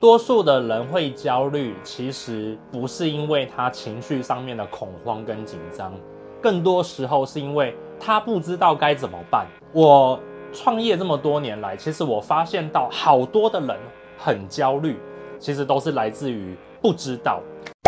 多数的人会焦虑，其实不是因为他情绪上面的恐慌跟紧张，更多时候是因为他不知道该怎么办。我创业这么多年来，其实我发现到好多的人很焦虑，其实都是来自于不知道。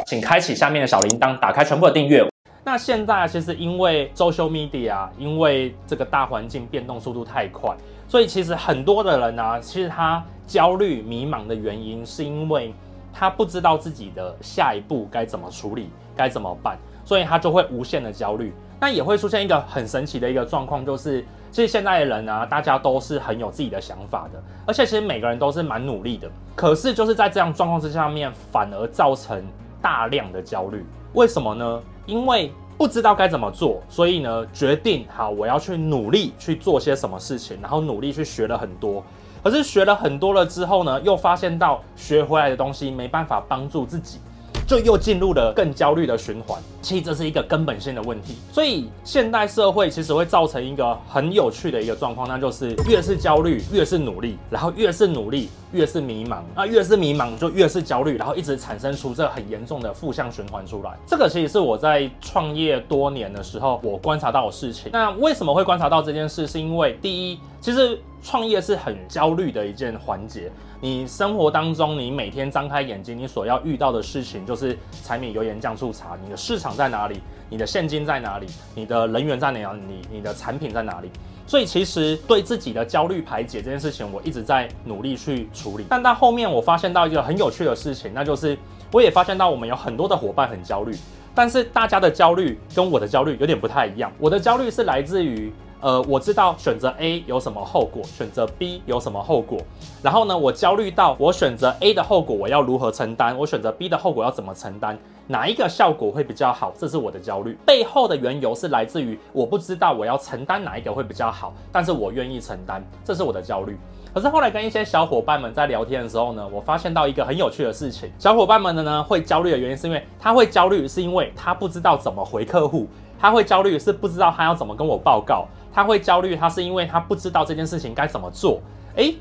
请开启下面的小铃铛，打开全部的订阅。那现在其实因为 social media，因为这个大环境变动速度太快，所以其实很多的人呢、其实他焦虑迷茫的原因，是因为他不知道自己的下一步该怎么处理，该怎么办，所以他就会无限的焦虑。那也会出现一个很神奇的一个状况，就是其实现在的人呢、啊，大家都是很有自己的想法的，而且其实每个人都是蛮努力的，可是就是在这样状况之下面，反而造成大量的焦虑。为什么呢？因为不知道该怎么做，所以呢，决定好我要去努力去做些什么事情，然后努力去学了很多。可是学了很多了之后呢，又发现到学回来的东西没办法帮助自己。就又进入了更焦虑的循环，其实这是一个根本性的问题。所以现代社会其实会造成一个很有趣的一个状况，那就是越是焦虑越是努力，然后越是努力越是迷茫，那越是迷茫就越是焦虑，然后一直产生出这很严重的负向循环出来。这个其实是我在创业多年的时候我观察到的事情。那为什么会观察到这件事？是因为第一，其实创业是很焦虑的一件环节。你生活当中，你每天张开眼睛，你所要遇到的事情就是柴米油盐酱醋茶。你的市场在哪里？你的现金在哪里？你的人员在哪里？你你的产品在哪里？所以其实对自己的焦虑排解这件事情，我一直在努力去处理。但到后面，我发现到一个很有趣的事情，那就是我也发现到我们有很多的伙伴很焦虑，但是大家的焦虑跟我的焦虑有点不太一样。我的焦虑是来自于。呃，我知道选择 A 有什么后果，选择 B 有什么后果。然后呢，我焦虑到我选择 A 的后果我要如何承担，我选择 B 的后果要怎么承担，哪一个效果会比较好？这是我的焦虑。背后的缘由是来自于我不知道我要承担哪一个会比较好，但是我愿意承担，这是我的焦虑。可是后来跟一些小伙伴们在聊天的时候呢，我发现到一个很有趣的事情，小伙伴们的呢会焦虑的原因是因为他会焦虑，是因为他不知道怎么回客户，他会焦虑是不知道他要怎么跟我报告。他会焦虑，他是因为他不知道这件事情该怎么做。诶，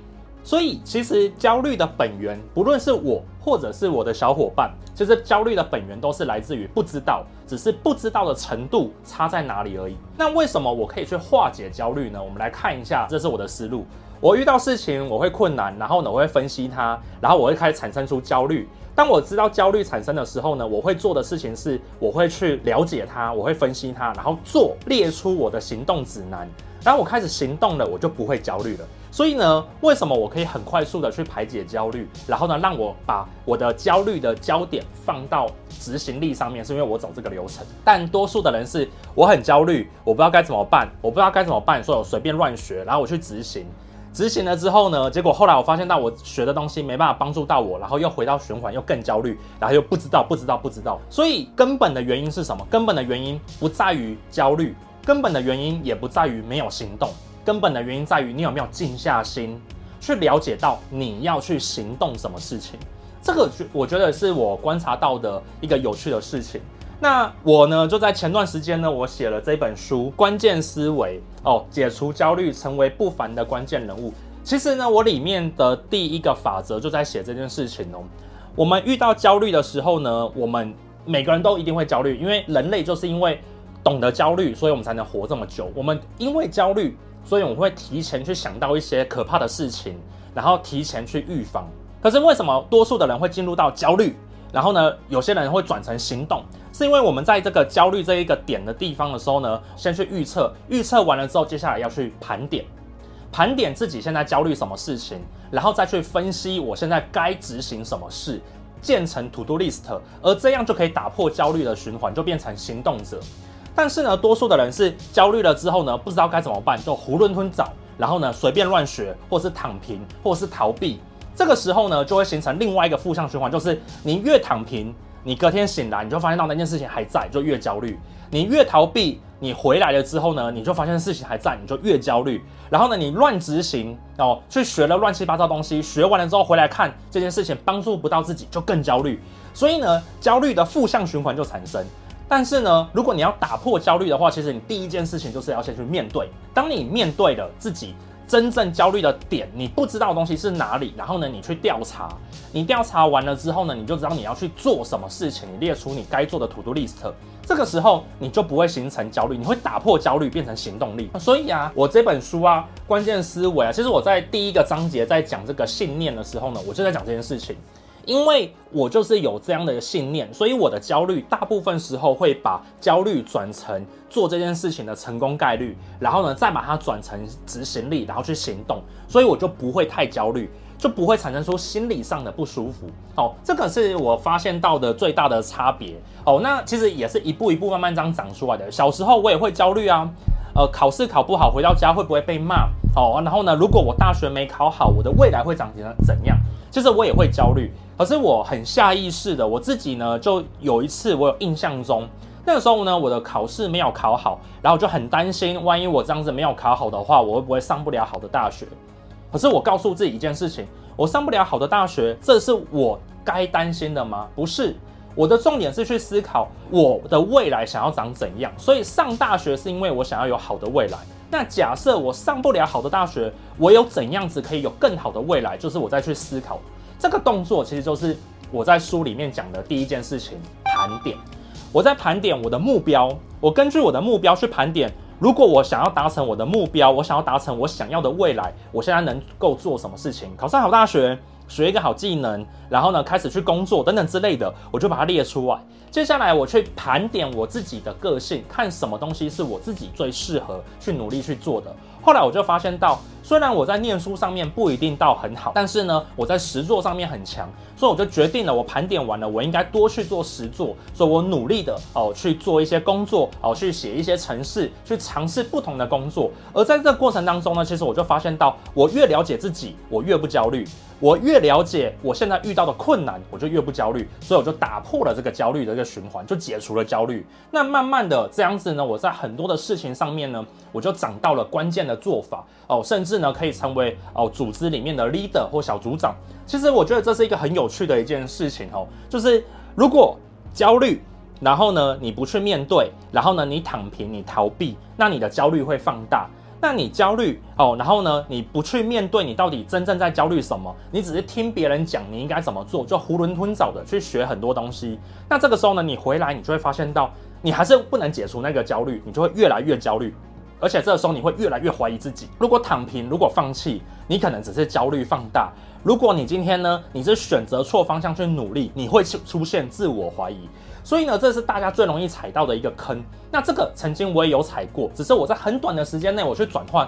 所以其实焦虑的本源，不论是我或者是我的小伙伴，其实焦虑的本源都是来自于不知道，只是不知道的程度差在哪里而已。那为什么我可以去化解焦虑呢？我们来看一下，这是我的思路。我遇到事情我会困难，然后呢我会分析它，然后我会开始产生出焦虑。当我知道焦虑产生的时候呢，我会做的事情是，我会去了解它，我会分析它，然后做列出我的行动指南。然后我开始行动了，我就不会焦虑了。所以呢，为什么我可以很快速的去排解焦虑？然后呢，让我把我的焦虑的焦点放到执行力上面，是因为我走这个流程。但多数的人是，我很焦虑，我不知道该怎么办，我不知道该怎么办，所以我随便乱学，然后我去执行。执行了之后呢，结果后来我发现到我学的东西没办法帮助到我，然后又回到循环，又更焦虑，然后又不知道不知道不知道。所以根本的原因是什么？根本的原因不在于焦虑，根本的原因也不在于没有行动，根本的原因在于你有没有静下心去了解到你要去行动什么事情。这个我觉得是我观察到的一个有趣的事情。那我呢，就在前段时间呢，我写了这本书《关键思维》哦，解除焦虑，成为不凡的关键人物。其实呢，我里面的第一个法则就在写这件事情哦。我们遇到焦虑的时候呢，我们每个人都一定会焦虑，因为人类就是因为懂得焦虑，所以我们才能活这么久。我们因为焦虑，所以我们会提前去想到一些可怕的事情，然后提前去预防。可是为什么多数的人会进入到焦虑？然后呢，有些人会转成行动，是因为我们在这个焦虑这一个点的地方的时候呢，先去预测，预测完了之后，接下来要去盘点，盘点自己现在焦虑什么事情，然后再去分析我现在该执行什么事，建成 to do list，而这样就可以打破焦虑的循环，就变成行动者。但是呢，多数的人是焦虑了之后呢，不知道该怎么办，就囫囵吞枣，然后呢，随便乱学，或是躺平，或是逃避。这个时候呢，就会形成另外一个负向循环，就是你越躺平，你隔天醒来，你就发现到那件事情还在，就越焦虑；你越逃避，你回来了之后呢，你就发现事情还在，你就越焦虑。然后呢，你乱执行哦，去学了乱七八糟东西，学完了之后回来看这件事情帮助不到自己，就更焦虑。所以呢，焦虑的负向循环就产生。但是呢，如果你要打破焦虑的话，其实你第一件事情就是要先去面对。当你面对了自己。真正焦虑的点，你不知道的东西是哪里，然后呢，你去调查，你调查完了之后呢，你就知道你要去做什么事情，你列出你该做的 to do list，这个时候你就不会形成焦虑，你会打破焦虑变成行动力。所以啊，我这本书啊，关键思维啊，其实我在第一个章节在讲这个信念的时候呢，我就在讲这件事情。因为我就是有这样的信念，所以我的焦虑大部分时候会把焦虑转成做这件事情的成功概率，然后呢，再把它转成执行力，然后去行动，所以我就不会太焦虑，就不会产生出心理上的不舒服。哦，这个是我发现到的最大的差别。哦，那其实也是一步一步慢慢这样长出来的。小时候我也会焦虑啊，呃，考试考不好，回到家会不会被骂？哦，然后呢，如果我大学没考好，我的未来会长成怎样？其实我也会焦虑。可是我很下意识的，我自己呢，就有一次我有印象中，那个时候呢，我的考试没有考好，然后就很担心，万一我这样子没有考好的话，我会不会上不了好的大学？可是我告诉自己一件事情，我上不了好的大学，这是我该担心的吗？不是，我的重点是去思考我的未来想要长怎样。所以上大学是因为我想要有好的未来。那假设我上不了好的大学，我有怎样子可以有更好的未来？就是我再去思考。这个动作其实就是我在书里面讲的第一件事情，盘点。我在盘点我的目标，我根据我的目标去盘点。如果我想要达成我的目标，我想要达成我想要的未来，我现在能够做什么事情？考上好大学，学一个好技能，然后呢，开始去工作等等之类的，我就把它列出来。接下来我去盘点我自己的个性，看什么东西是我自己最适合去努力去做的。后来我就发现到，虽然我在念书上面不一定到很好，但是呢，我在实作上面很强，所以我就决定了，我盘点完了，我应该多去做实作，所以我努力的哦去做一些工作，哦去写一些程式，去尝试不同的工作。而在这个过程当中呢，其实我就发现到，我越了解自己，我越不焦虑；我越了解我现在遇到的困难，我就越不焦虑。所以我就打破了这个焦虑的一个循环，就解除了焦虑。那慢慢的这样子呢，我在很多的事情上面呢，我就找到了关键的做法哦，甚至呢可以成为哦组织里面的 leader 或小组长。其实我觉得这是一个很有趣的一件事情哦，就是如果焦虑，然后呢你不去面对，然后呢你躺平，你逃避，那你的焦虑会放大。那你焦虑哦，然后呢你不去面对，你到底真正在焦虑什么？你只是听别人讲你应该怎么做，就囫囵吞枣的去学很多东西。那这个时候呢，你回来你就会发现到，你还是不能解除那个焦虑，你就会越来越焦虑。而且这个时候你会越来越怀疑自己。如果躺平，如果放弃，你可能只是焦虑放大。如果你今天呢，你是选择错方向去努力，你会出出现自我怀疑。所以呢，这是大家最容易踩到的一个坑。那这个曾经我也有踩过，只是我在很短的时间内我去转换。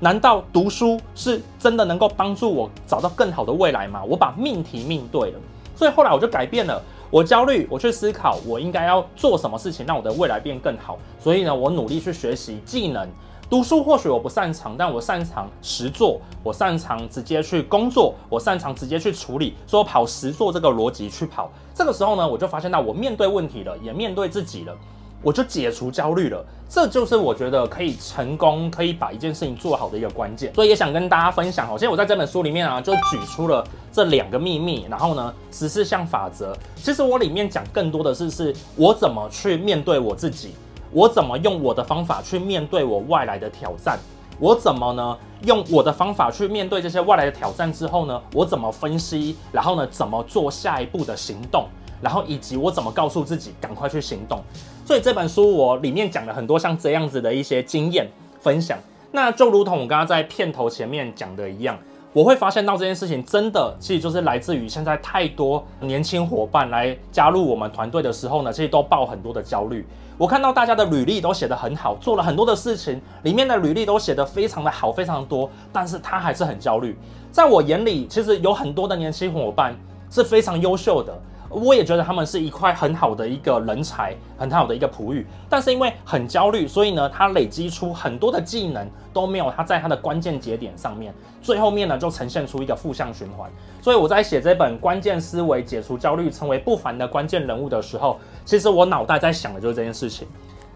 难道读书是真的能够帮助我找到更好的未来吗？我把命题命对了，所以后来我就改变了。我焦虑，我去思考，我应该要做什么事情让我的未来变更好。所以呢，我努力去学习技能。读书或许我不擅长，但我擅长实做，我擅长直接去工作，我擅长直接去处理，说跑实做这个逻辑去跑。这个时候呢，我就发现到我面对问题了，也面对自己了。我就解除焦虑了，这就是我觉得可以成功，可以把一件事情做好的一个关键。所以也想跟大家分享哦，现在我在这本书里面啊，就举出了这两个秘密，然后呢，十四项法则。其实我里面讲更多的是，是我怎么去面对我自己，我怎么用我的方法去面对我外来的挑战，我怎么呢，用我的方法去面对这些外来的挑战之后呢，我怎么分析，然后呢，怎么做下一步的行动。然后以及我怎么告诉自己赶快去行动，所以这本书我里面讲了很多像这样子的一些经验分享。那就如同我刚刚在片头前面讲的一样，我会发现到这件事情真的其实就是来自于现在太多年轻伙伴来加入我们团队的时候呢，其实都抱很多的焦虑。我看到大家的履历都写得很好，做了很多的事情，里面的履历都写得非常的好，非常多，但是他还是很焦虑。在我眼里，其实有很多的年轻伙伴是非常优秀的。我也觉得他们是一块很好的一个人才，很好的一个璞玉，但是因为很焦虑，所以呢，他累积出很多的技能都没有他在他的关键节点上面，最后面呢就呈现出一个负向循环。所以我在写这本关键思维，解除焦虑，成为不凡的关键人物的时候，其实我脑袋在想的就是这件事情。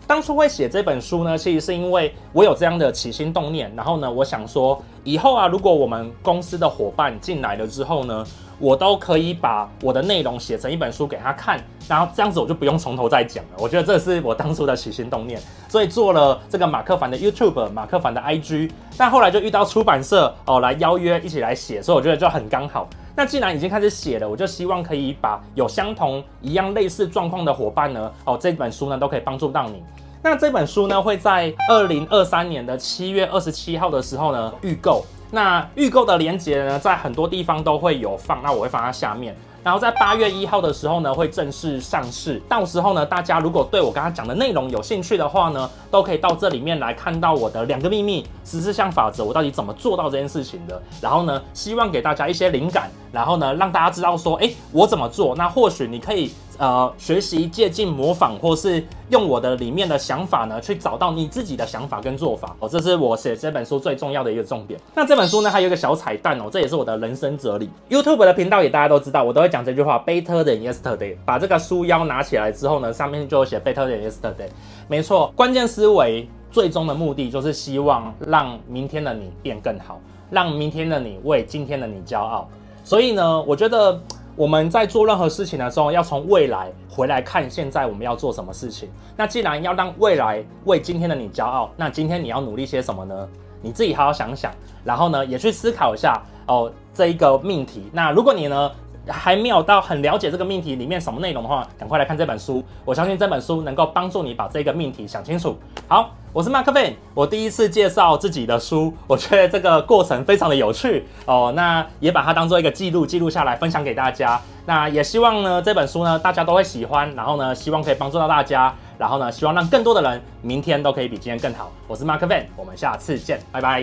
当初会写这本书呢，其实是因为我有这样的起心动念，然后呢，我想说以后啊，如果我们公司的伙伴进来了之后呢，我都可以把我的内容写成一本书给他看，然后这样子我就不用从头再讲了。我觉得这是我当初的起心动念，所以做了这个马克凡的 YouTube，马克凡的 IG。但后来就遇到出版社哦来邀约一起来写，所以我觉得就很刚好。那既然已经开始写了，我就希望可以把有相同一样类似状况的伙伴呢，哦这本书呢都可以帮助到你。那这本书呢会在二零二三年的七月二十七号的时候呢预购。那预购的链接呢，在很多地方都会有放，那我会放在下面。然后在八月一号的时候呢，会正式上市。到时候呢，大家如果对我刚刚讲的内容有兴趣的话呢，都可以到这里面来看到我的两个秘密十四项法则，我到底怎么做到这件事情的。然后呢，希望给大家一些灵感，然后呢，让大家知道说，哎，我怎么做？那或许你可以。呃，学习、借鉴、模仿，或是用我的里面的想法呢，去找到你自己的想法跟做法哦，这是我写这本书最重要的一个重点。那这本书呢，还有一个小彩蛋哦，这也是我的人生哲理。YouTube 的频道也大家都知道，我都会讲这句话：Better than yesterday。把这个书腰拿起来之后呢，上面就写 Better than yesterday。没错，关键思维最终的目的就是希望让明天的你变更好，让明天的你为今天的你骄傲。所以呢，我觉得。我们在做任何事情的时候，要从未来回来看现在我们要做什么事情。那既然要让未来为今天的你骄傲，那今天你要努力些什么呢？你自己好好想想，然后呢，也去思考一下哦这一个命题。那如果你呢，还没有到很了解这个命题里面什么内容的话，赶快来看这本书。我相信这本书能够帮助你把这个命题想清楚。好，我是马克 Ben，我第一次介绍自己的书，我觉得这个过程非常的有趣哦。那也把它当做一个记录，记录下来分享给大家。那也希望呢这本书呢大家都会喜欢，然后呢希望可以帮助到大家，然后呢希望让更多的人明天都可以比今天更好。我是马克 Ben，我们下次见，拜拜。